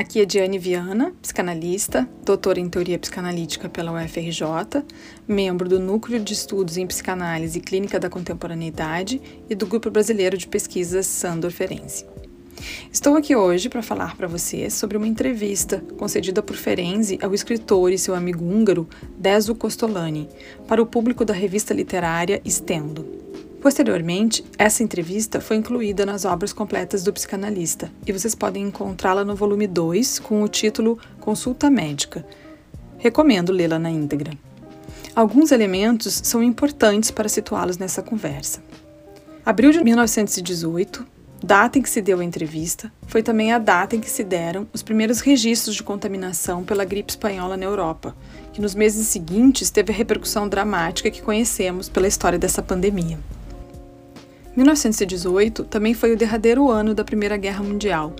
aqui é Diane Viana, psicanalista, doutora em teoria psicanalítica pela UFRJ, membro do Núcleo de Estudos em Psicanálise e Clínica da Contemporaneidade e do Grupo Brasileiro de Pesquisas Sandor Ferenczi. Estou aqui hoje para falar para você sobre uma entrevista concedida por Ferenczi ao escritor e seu amigo húngaro Deso Costolani para o público da revista literária Stendo. Posteriormente, essa entrevista foi incluída nas obras completas do psicanalista e vocês podem encontrá-la no volume 2 com o título Consulta Médica. Recomendo lê-la na íntegra. Alguns elementos são importantes para situá-los nessa conversa. Abril de 1918, data em que se deu a entrevista, foi também a data em que se deram os primeiros registros de contaminação pela gripe espanhola na Europa, que nos meses seguintes teve a repercussão dramática que conhecemos pela história dessa pandemia. 1918 também foi o derradeiro ano da Primeira Guerra Mundial,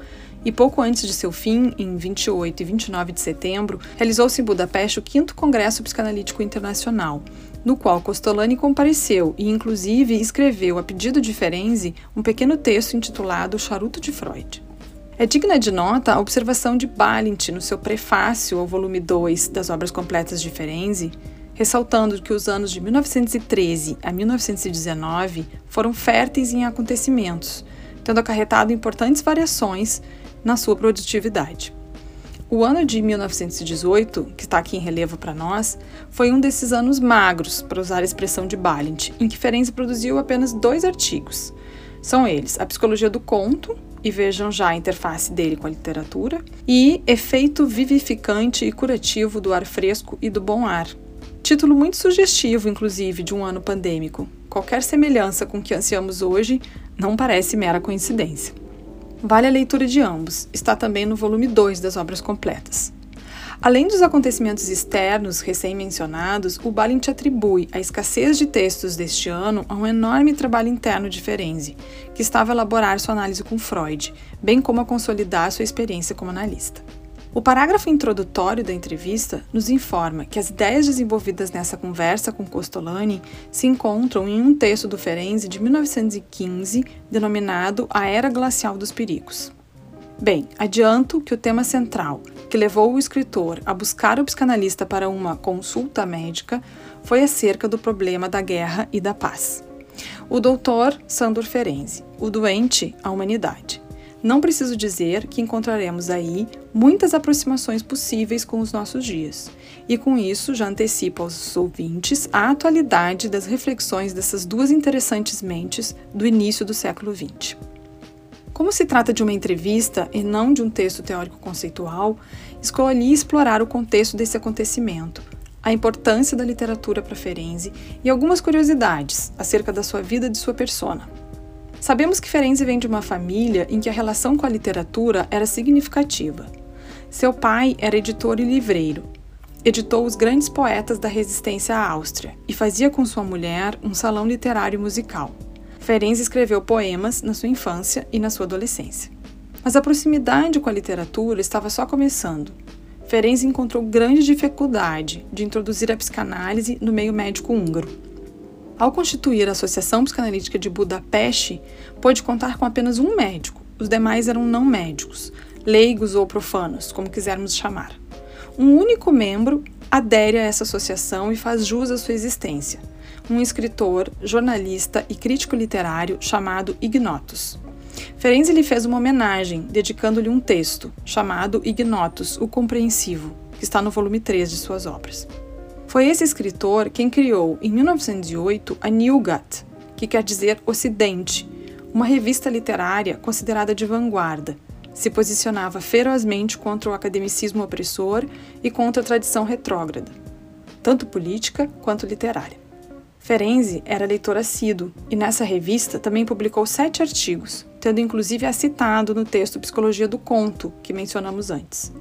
e pouco antes de seu fim, em 28 e 29 de setembro, realizou-se em Budapeste o 5 Congresso Psicanalítico Internacional, no qual Costolani compareceu e, inclusive, escreveu, a pedido de Ferenczi, um pequeno texto intitulado Charuto de Freud. É digna de nota a observação de Balint no seu prefácio ao volume 2 das obras completas de Ferenczi, ressaltando que os anos de 1913 a 1919 foram férteis em acontecimentos, tendo acarretado importantes variações na sua produtividade. O ano de 1918, que está aqui em relevo para nós, foi um desses anos magros, para usar a expressão de Balint, em que Ferenczi produziu apenas dois artigos. São eles A Psicologia do Conto, e vejam já a interface dele com a literatura, e Efeito Vivificante e Curativo do Ar Fresco e do Bom Ar, Título muito sugestivo, inclusive, de um ano pandêmico. Qualquer semelhança com o que ansiamos hoje não parece mera coincidência. Vale a leitura de ambos, está também no volume 2 das obras completas. Além dos acontecimentos externos recém-mencionados, o Balint atribui a escassez de textos deste ano a um enorme trabalho interno de Ferenczi, que estava a elaborar sua análise com Freud, bem como a consolidar sua experiência como analista. O parágrafo introdutório da entrevista nos informa que as ideias desenvolvidas nessa conversa com Costolani se encontram em um texto do Ferenczi de 1915, denominado A Era Glacial dos Perigos. Bem, adianto que o tema central, que levou o escritor a buscar o psicanalista para uma consulta médica, foi acerca do problema da guerra e da paz. O doutor Sandor Ferenczi, o doente, a humanidade. Não preciso dizer que encontraremos aí muitas aproximações possíveis com os nossos dias. E com isso já antecipo aos ouvintes a atualidade das reflexões dessas duas interessantes mentes do início do século XX. Como se trata de uma entrevista e não de um texto teórico conceitual, escolhi explorar o contexto desse acontecimento, a importância da literatura para Ferenczi e algumas curiosidades acerca da sua vida e de sua persona. Sabemos que Ferenczi vem de uma família em que a relação com a literatura era significativa. Seu pai era editor e livreiro. Editou os grandes poetas da resistência à Áustria e fazia com sua mulher um salão literário musical. Ferenczi escreveu poemas na sua infância e na sua adolescência. Mas a proximidade com a literatura estava só começando. Ferenczi encontrou grande dificuldade de introduzir a psicanálise no meio médico húngaro ao constituir a Associação Psicanalítica de Budapeste, pôde contar com apenas um médico, os demais eram não médicos, leigos ou profanos, como quisermos chamar. Um único membro adere a essa associação e faz jus à sua existência, um escritor, jornalista e crítico literário chamado Ignotus. Ferenczi lhe fez uma homenagem, dedicando-lhe um texto, chamado Ignotus, o Compreensivo, que está no volume 3 de suas obras. Foi esse escritor quem criou, em 1908, a Newgat, que quer dizer Ocidente, uma revista literária considerada de vanguarda. Se posicionava ferozmente contra o academicismo opressor e contra a tradição retrógrada, tanto política quanto literária. Ferenczi era leitor assíduo e nessa revista também publicou sete artigos, tendo inclusive a citado no texto Psicologia do Conto, que mencionamos antes.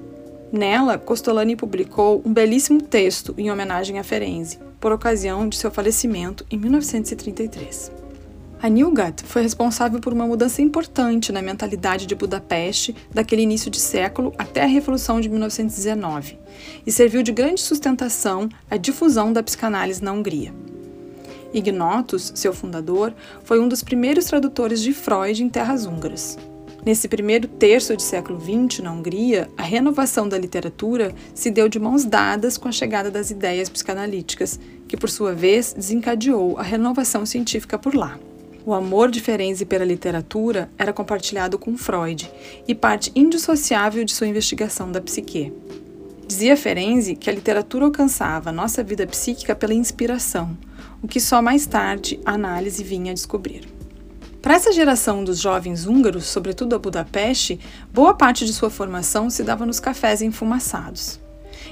Nela, Costolani publicou um belíssimo texto em homenagem a Ferenzi, por ocasião de seu falecimento em 1933. A Nilgat foi responsável por uma mudança importante na mentalidade de Budapeste daquele início de século até a Revolução de 1919 e serviu de grande sustentação à difusão da psicanálise na Hungria. Ignotus, seu fundador, foi um dos primeiros tradutores de Freud em terras húngaras. Nesse primeiro terço do século XX, na Hungria, a renovação da literatura se deu de mãos dadas com a chegada das ideias psicanalíticas, que por sua vez desencadeou a renovação científica por lá. O amor de Ferenczi pela literatura era compartilhado com Freud e parte indissociável de sua investigação da psique. Dizia Ferenczi que a literatura alcançava nossa vida psíquica pela inspiração, o que só mais tarde a análise vinha a descobrir. Para essa geração dos jovens húngaros, sobretudo a Budapeste, boa parte de sua formação se dava nos cafés enfumaçados.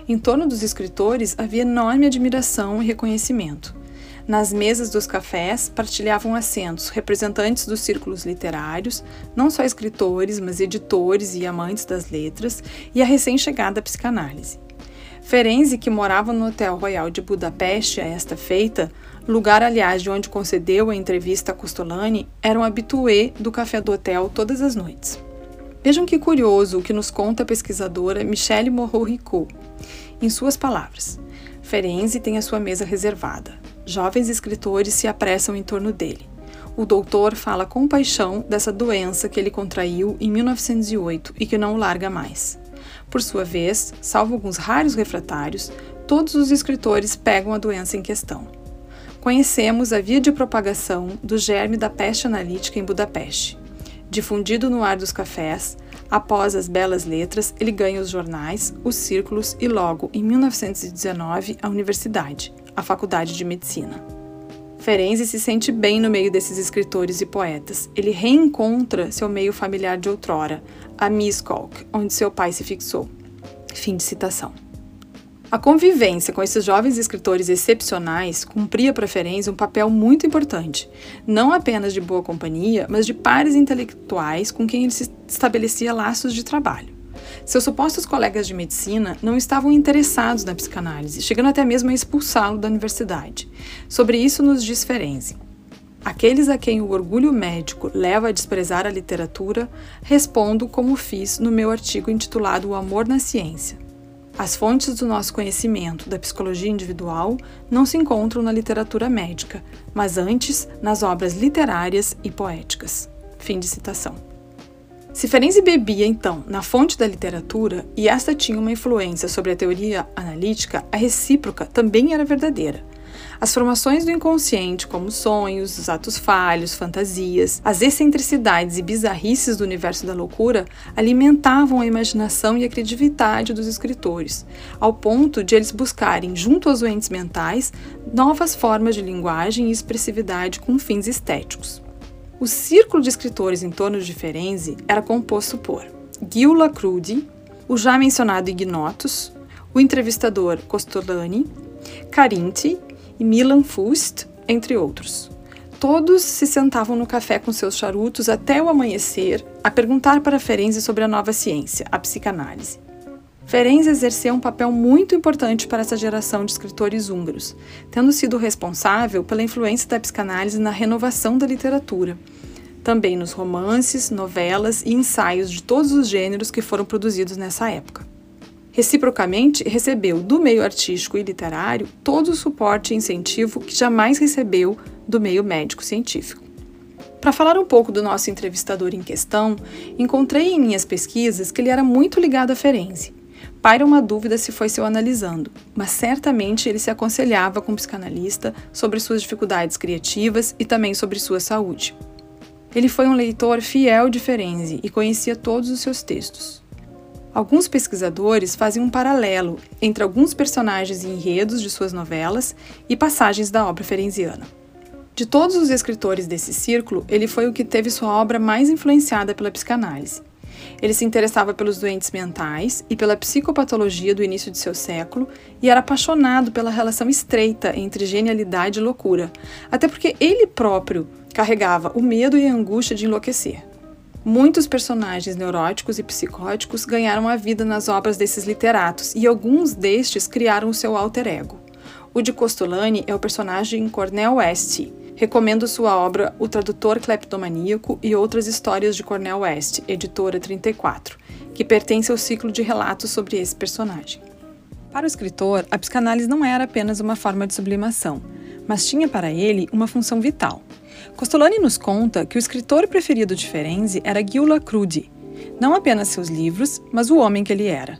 Em torno dos escritores havia enorme admiração e reconhecimento. Nas mesas dos cafés partilhavam assentos representantes dos círculos literários, não só escritores, mas editores e amantes das letras, e a recém-chegada psicanálise. Ferenzi, que morava no Hotel Royal de Budapeste a esta feita, lugar, aliás, de onde concedeu a entrevista a Costolani, era um habitué do café do hotel todas as noites. Vejam que curioso o que nos conta a pesquisadora Michelle Moreau-Ricot. Em suas palavras, Ferenzi tem a sua mesa reservada. Jovens escritores se apressam em torno dele. O doutor fala com paixão dessa doença que ele contraiu em 1908 e que não o larga mais. Por sua vez, salvo alguns raros refratários, todos os escritores pegam a doença em questão. Conhecemos a via de propagação do germe da peste analítica em Budapeste. Difundido no ar dos cafés, após as belas letras, ele ganha os jornais, os círculos e logo, em 1919, a universidade, a Faculdade de Medicina. Ferenzi se sente bem no meio desses escritores e poetas. Ele reencontra seu meio familiar de outrora, a Miskolc, onde seu pai se fixou. Fim de citação. A convivência com esses jovens escritores excepcionais cumpria para Ferenzi um papel muito importante, não apenas de boa companhia, mas de pares intelectuais com quem ele se estabelecia laços de trabalho. Seus supostos colegas de medicina não estavam interessados na psicanálise, chegando até mesmo a expulsá-lo da universidade. Sobre isso nos diz Ferenzi. Aqueles a quem o orgulho médico leva a desprezar a literatura, respondo como fiz no meu artigo intitulado O Amor na Ciência. As fontes do nosso conhecimento da psicologia individual não se encontram na literatura médica, mas antes nas obras literárias e poéticas. Fim de citação. Se Ferenczi bebia, então, na fonte da literatura e esta tinha uma influência sobre a teoria analítica, a recíproca também era verdadeira. As formações do inconsciente, como sonhos, os atos falhos, fantasias, as excentricidades e bizarrices do universo da loucura, alimentavam a imaginação e a criatividade dos escritores, ao ponto de eles buscarem, junto aos doentes mentais, novas formas de linguagem e expressividade com fins estéticos. O círculo de escritores em torno de Ferenzi era composto por Gil Lacrude, o já mencionado Ignotus, o entrevistador Costolani, Carinti e Milan Fust, entre outros. Todos se sentavam no café com seus charutos até o amanhecer a perguntar para Ferenzi sobre a nova ciência, a psicanálise. Ferenc exerceu um papel muito importante para essa geração de escritores húngaros, tendo sido responsável pela influência da psicanálise na renovação da literatura, também nos romances, novelas e ensaios de todos os gêneros que foram produzidos nessa época. Reciprocamente, recebeu do meio artístico e literário todo o suporte e incentivo que jamais recebeu do meio médico-científico. Para falar um pouco do nosso entrevistador em questão, encontrei em minhas pesquisas que ele era muito ligado a Ferenzi Paira uma dúvida se foi seu analisando, mas certamente ele se aconselhava com o psicanalista sobre suas dificuldades criativas e também sobre sua saúde. Ele foi um leitor fiel de Ferenzi e conhecia todos os seus textos. Alguns pesquisadores fazem um paralelo entre alguns personagens e enredos de suas novelas e passagens da obra ferenziana. De todos os escritores desse círculo, ele foi o que teve sua obra mais influenciada pela psicanálise. Ele se interessava pelos doentes mentais e pela psicopatologia do início de seu século e era apaixonado pela relação estreita entre genialidade e loucura, até porque ele próprio carregava o medo e a angústia de enlouquecer. Muitos personagens neuróticos e psicóticos ganharam a vida nas obras desses literatos e alguns destes criaram o seu alter ego. O de Costolani é o personagem Cornel West. Recomendo sua obra O Tradutor Cleptomaníaco e Outras Histórias de Cornel West, editora 34, que pertence ao ciclo de relatos sobre esse personagem. Para o escritor, a psicanálise não era apenas uma forma de sublimação, mas tinha para ele uma função vital. Costolani nos conta que o escritor preferido de Ferenczi era Gyula Crudi, não apenas seus livros, mas o homem que ele era.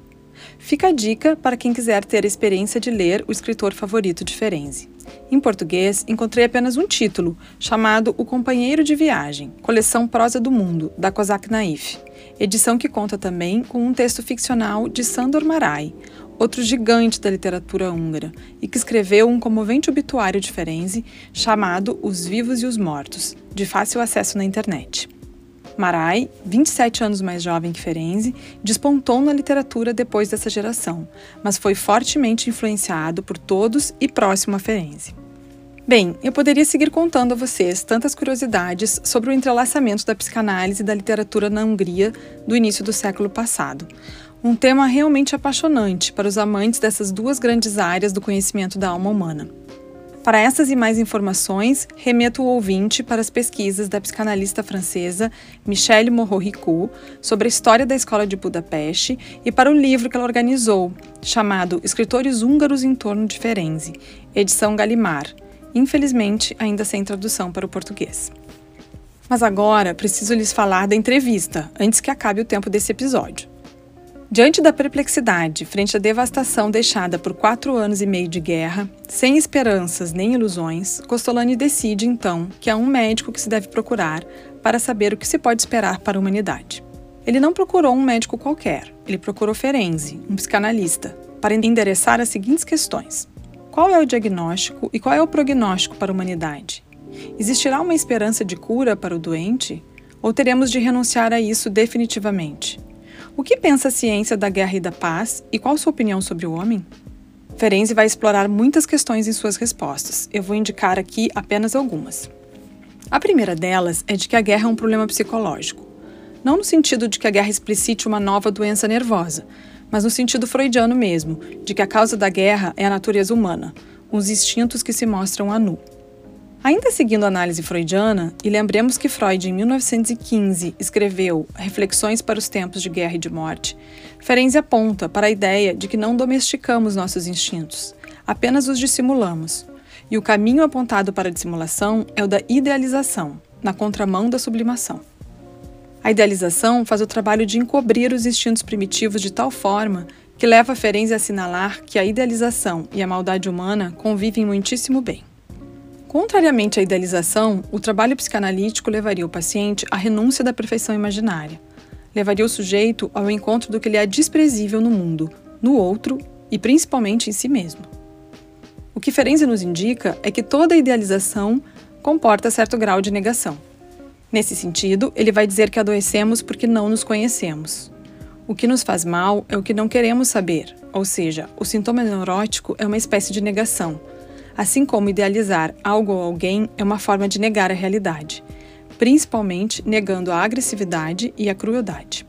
Fica a dica para quem quiser ter a experiência de ler o escritor favorito de Ferenczi. Em português, encontrei apenas um título, chamado O Companheiro de Viagem, coleção Prosa do Mundo, da Kozak Naif, edição que conta também com um texto ficcional de Sandor Marai, outro gigante da literatura húngara, e que escreveu um comovente obituário de Ferenczi chamado Os Vivos e os Mortos, de fácil acesso na internet. Marai, 27 anos mais jovem que Ferenczi, despontou na literatura depois dessa geração, mas foi fortemente influenciado por todos e próximo a Ferenczi. Bem, eu poderia seguir contando a vocês tantas curiosidades sobre o entrelaçamento da psicanálise e da literatura na Hungria do início do século passado, um tema realmente apaixonante para os amantes dessas duas grandes áreas do conhecimento da alma humana. Para essas e mais informações, remeto o ouvinte para as pesquisas da psicanalista francesa Michelle Moreau-Ricou sobre a história da escola de Budapeste e para o livro que ela organizou, chamado Escritores Húngaros em torno de Ferenczi, edição Galimar, infelizmente ainda sem tradução para o português. Mas agora preciso lhes falar da entrevista, antes que acabe o tempo desse episódio. Diante da perplexidade frente à devastação deixada por quatro anos e meio de guerra, sem esperanças nem ilusões, Costolani decide então que há um médico que se deve procurar para saber o que se pode esperar para a humanidade. Ele não procurou um médico qualquer, ele procurou Ferenczi, um psicanalista, para endereçar as seguintes questões: Qual é o diagnóstico e qual é o prognóstico para a humanidade? Existirá uma esperança de cura para o doente? Ou teremos de renunciar a isso definitivamente? O que pensa a ciência da guerra e da paz e qual sua opinião sobre o homem? Ferenczi vai explorar muitas questões em suas respostas. Eu vou indicar aqui apenas algumas. A primeira delas é de que a guerra é um problema psicológico. Não no sentido de que a guerra explicite uma nova doença nervosa, mas no sentido freudiano mesmo, de que a causa da guerra é a natureza humana, os instintos que se mostram a nu. Ainda seguindo a análise freudiana, e lembremos que Freud, em 1915, escreveu Reflexões para os Tempos de Guerra e de Morte, Ferenczi aponta para a ideia de que não domesticamos nossos instintos, apenas os dissimulamos. E o caminho apontado para a dissimulação é o da idealização, na contramão da sublimação. A idealização faz o trabalho de encobrir os instintos primitivos de tal forma que leva Ferenczi a assinalar que a idealização e a maldade humana convivem muitíssimo bem. Contrariamente à idealização, o trabalho psicanalítico levaria o paciente à renúncia da perfeição imaginária. Levaria o sujeito ao encontro do que lhe é desprezível no mundo, no outro e principalmente em si mesmo. O que Ferenczi nos indica é que toda idealização comporta certo grau de negação. Nesse sentido, ele vai dizer que adoecemos porque não nos conhecemos. O que nos faz mal é o que não queremos saber, ou seja, o sintoma neurótico é uma espécie de negação assim como idealizar algo ou alguém é uma forma de negar a realidade, principalmente negando a agressividade e a crueldade.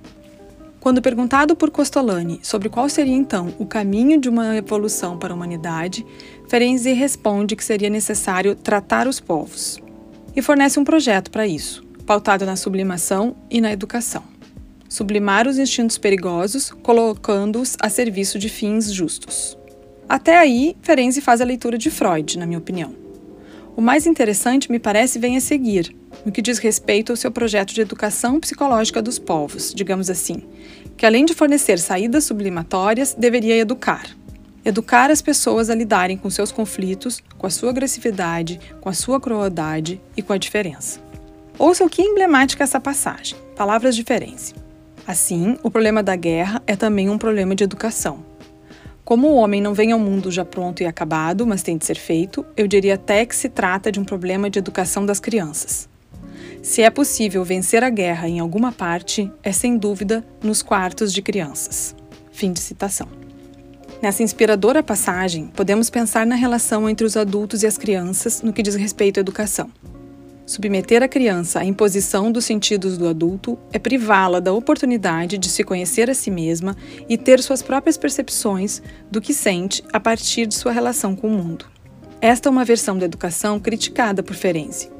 Quando perguntado por Costolani sobre qual seria então o caminho de uma evolução para a humanidade, Ferenczi responde que seria necessário tratar os povos e fornece um projeto para isso, pautado na sublimação e na educação. Sublimar os instintos perigosos, colocando-os a serviço de fins justos. Até aí, Ferenczi faz a leitura de Freud, na minha opinião. O mais interessante, me parece, vem a seguir, no que diz respeito ao seu projeto de educação psicológica dos povos, digamos assim, que além de fornecer saídas sublimatórias, deveria educar. Educar as pessoas a lidarem com seus conflitos, com a sua agressividade, com a sua crueldade e com a diferença. Ouça o que é emblemática essa passagem, palavras de Ferenczi. Assim, o problema da guerra é também um problema de educação. Como o homem não vem ao mundo já pronto e acabado, mas tem de ser feito, eu diria até que se trata de um problema de educação das crianças. Se é possível vencer a guerra em alguma parte, é sem dúvida nos quartos de crianças. Fim de citação. Nessa inspiradora passagem, podemos pensar na relação entre os adultos e as crianças no que diz respeito à educação. Submeter a criança à imposição dos sentidos do adulto é privá-la da oportunidade de se conhecer a si mesma e ter suas próprias percepções do que sente a partir de sua relação com o mundo. Esta é uma versão da educação criticada por Ferenczi.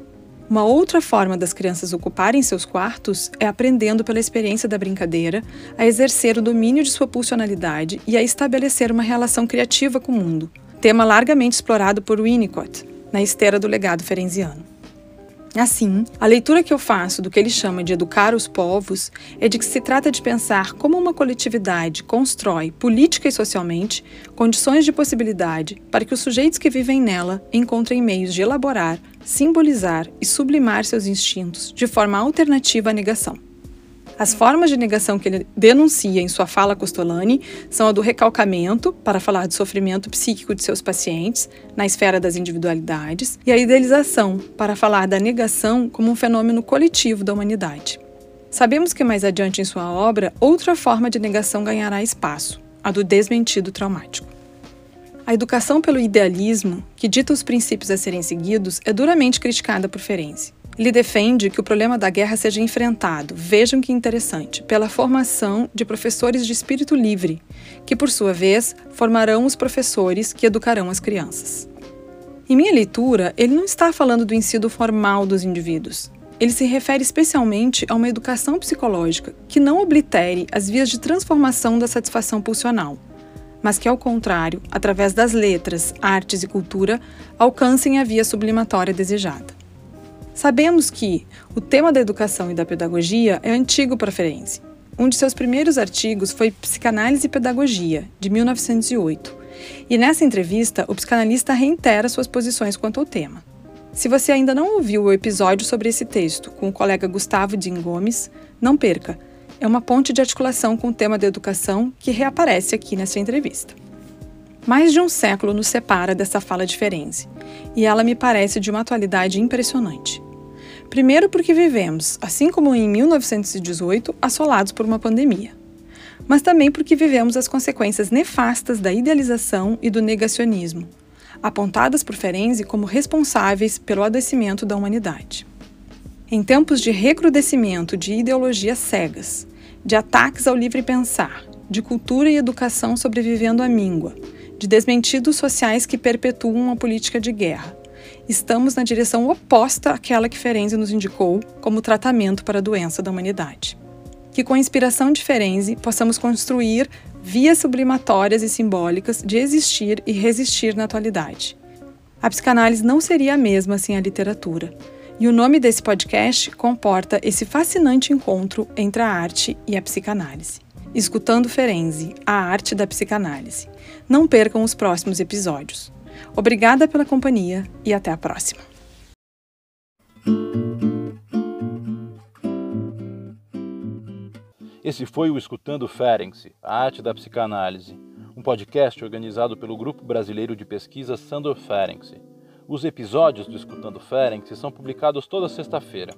Uma outra forma das crianças ocuparem seus quartos é aprendendo pela experiência da brincadeira a exercer o domínio de sua pulsionalidade e a estabelecer uma relação criativa com o mundo, tema largamente explorado por Winnicott na esteira do legado ferenziano. Assim, a leitura que eu faço do que ele chama de educar os povos é de que se trata de pensar como uma coletividade constrói, política e socialmente, condições de possibilidade para que os sujeitos que vivem nela encontrem meios de elaborar, simbolizar e sublimar seus instintos de forma alternativa à negação. As formas de negação que ele denuncia em sua fala Costolani são a do recalcamento, para falar do sofrimento psíquico de seus pacientes, na esfera das individualidades, e a idealização, para falar da negação como um fenômeno coletivo da humanidade. Sabemos que mais adiante em sua obra, outra forma de negação ganhará espaço, a do desmentido traumático. A educação pelo idealismo, que dita os princípios a serem seguidos, é duramente criticada por Ferenczi. Ele defende que o problema da guerra seja enfrentado, vejam que interessante, pela formação de professores de espírito livre, que por sua vez formarão os professores que educarão as crianças. Em minha leitura, ele não está falando do ensino formal dos indivíduos. Ele se refere especialmente a uma educação psicológica que não oblitere as vias de transformação da satisfação pulsional, mas que, ao contrário, através das letras, artes e cultura, alcancem a via sublimatória desejada. Sabemos que o tema da educação e da pedagogia é antigo para Ferenczi. Um de seus primeiros artigos foi Psicanálise e Pedagogia, de 1908. E nessa entrevista, o psicanalista reitera suas posições quanto ao tema. Se você ainda não ouviu o episódio sobre esse texto com o colega Gustavo Din Gomes, não perca. É uma ponte de articulação com o tema da educação que reaparece aqui nessa entrevista. Mais de um século nos separa dessa fala de Ferenczi, e ela me parece de uma atualidade impressionante. Primeiro, porque vivemos, assim como em 1918, assolados por uma pandemia. Mas também porque vivemos as consequências nefastas da idealização e do negacionismo, apontadas por Ferenczi como responsáveis pelo adoecimento da humanidade. Em tempos de recrudescimento de ideologias cegas, de ataques ao livre pensar, de cultura e educação sobrevivendo à míngua, de desmentidos sociais que perpetuam a política de guerra, estamos na direção oposta àquela que Ferenczi nos indicou como tratamento para a doença da humanidade. Que com a inspiração de Ferenczi possamos construir vias sublimatórias e simbólicas de existir e resistir na atualidade. A psicanálise não seria a mesma sem a literatura. E o nome desse podcast comporta esse fascinante encontro entre a arte e a psicanálise. Escutando Ferenczi, a arte da psicanálise. Não percam os próximos episódios. Obrigada pela companhia e até a próxima. Esse foi o Escutando Ferenczi, a arte da psicanálise, um podcast organizado pelo Grupo Brasileiro de Pesquisa Sandor Ferenczi. Os episódios do Escutando Ferenczi são publicados toda sexta-feira.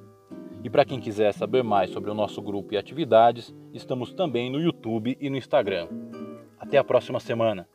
E para quem quiser saber mais sobre o nosso grupo e atividades, estamos também no YouTube e no Instagram. Até a próxima semana!